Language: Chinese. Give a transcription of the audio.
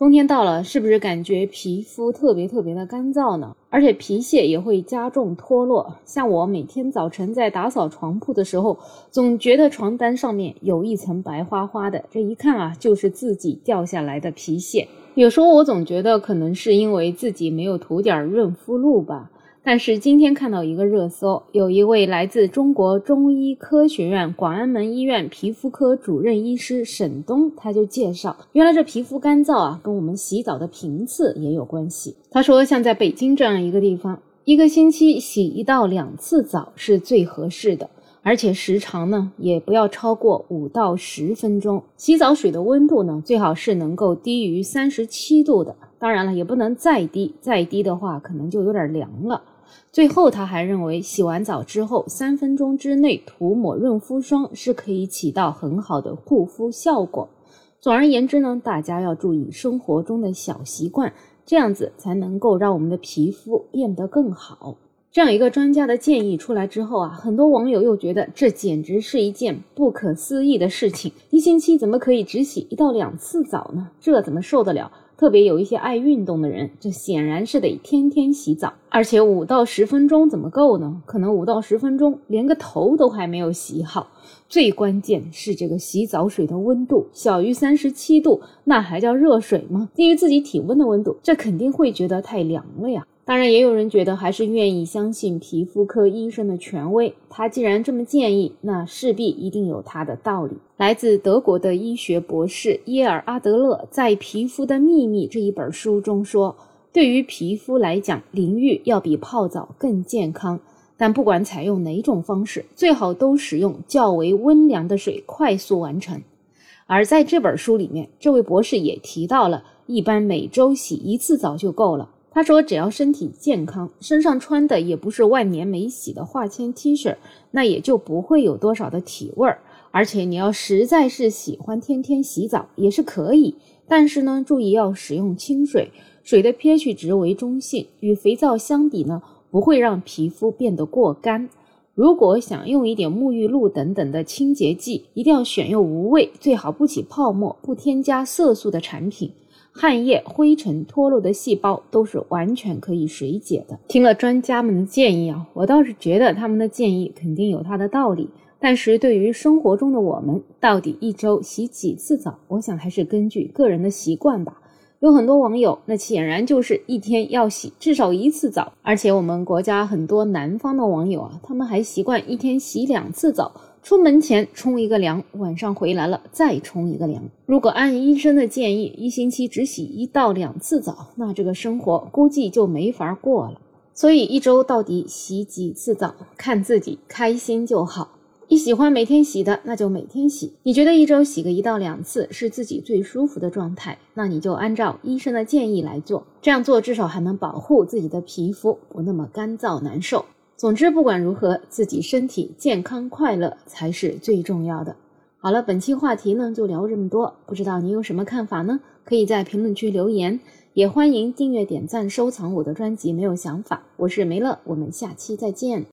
冬天到了，是不是感觉皮肤特别特别的干燥呢？而且皮屑也会加重脱落。像我每天早晨在打扫床铺的时候，总觉得床单上面有一层白花花的，这一看啊，就是自己掉下来的皮屑。有时候我总觉得可能是因为自己没有涂点润肤露吧。但是今天看到一个热搜，有一位来自中国中医科学院广安门医院皮肤科主任医师沈东，他就介绍，原来这皮肤干燥啊，跟我们洗澡的频次也有关系。他说，像在北京这样一个地方，一个星期洗一到两次澡是最合适的，而且时长呢也不要超过五到十分钟。洗澡水的温度呢，最好是能够低于三十七度的，当然了，也不能再低，再低的话可能就有点凉了。最后，他还认为，洗完澡之后三分钟之内涂抹润肤霜是可以起到很好的护肤效果。总而言之呢，大家要注意生活中的小习惯，这样子才能够让我们的皮肤变得更好。这样一个专家的建议出来之后啊，很多网友又觉得这简直是一件不可思议的事情：一星期怎么可以只洗一到两次澡呢？这怎么受得了？特别有一些爱运动的人，这显然是得天天洗澡，而且五到十分钟怎么够呢？可能五到十分钟连个头都还没有洗好。最关键是这个洗澡水的温度小于三十七度，那还叫热水吗？低于自己体温的温度，这肯定会觉得太凉了呀。当然，也有人觉得还是愿意相信皮肤科医生的权威。他既然这么建议，那势必一定有他的道理。来自德国的医学博士耶尔阿德勒在《皮肤的秘密》这一本书中说：“对于皮肤来讲，淋浴要比泡澡更健康。但不管采用哪种方式，最好都使用较为温凉的水，快速完成。”而在这本书里面，这位博士也提到了，一般每周洗一次澡就够了。他说：“只要身体健康，身上穿的也不是万年没洗的化纤 T 恤，那也就不会有多少的体味儿。而且你要实在是喜欢天天洗澡也是可以，但是呢，注意要使用清水，水的 pH 值为中性，与肥皂相比呢，不会让皮肤变得过干。如果想用一点沐浴露等等的清洁剂，一定要选用无味，最好不起泡沫、不添加色素的产品。”汗液、灰尘脱落的细胞都是完全可以水解的。听了专家们的建议啊，我倒是觉得他们的建议肯定有它的道理。但是对于生活中的我们，到底一周洗几次澡？我想还是根据个人的习惯吧。有很多网友，那显然就是一天要洗至少一次澡。而且我们国家很多南方的网友啊，他们还习惯一天洗两次澡。出门前冲一个凉，晚上回来了再冲一个凉。如果按医生的建议，一星期只洗一到两次澡，那这个生活估计就没法过了。所以一周到底洗几次澡，看自己开心就好。你喜欢每天洗的，那就每天洗。你觉得一周洗个一到两次是自己最舒服的状态，那你就按照医生的建议来做。这样做至少还能保护自己的皮肤不那么干燥难受。总之，不管如何，自己身体健康快乐才是最重要的。好了，本期话题呢就聊这么多，不知道你有什么看法呢？可以在评论区留言，也欢迎订阅、点赞、收藏我的专辑。没有想法，我是梅乐，我们下期再见。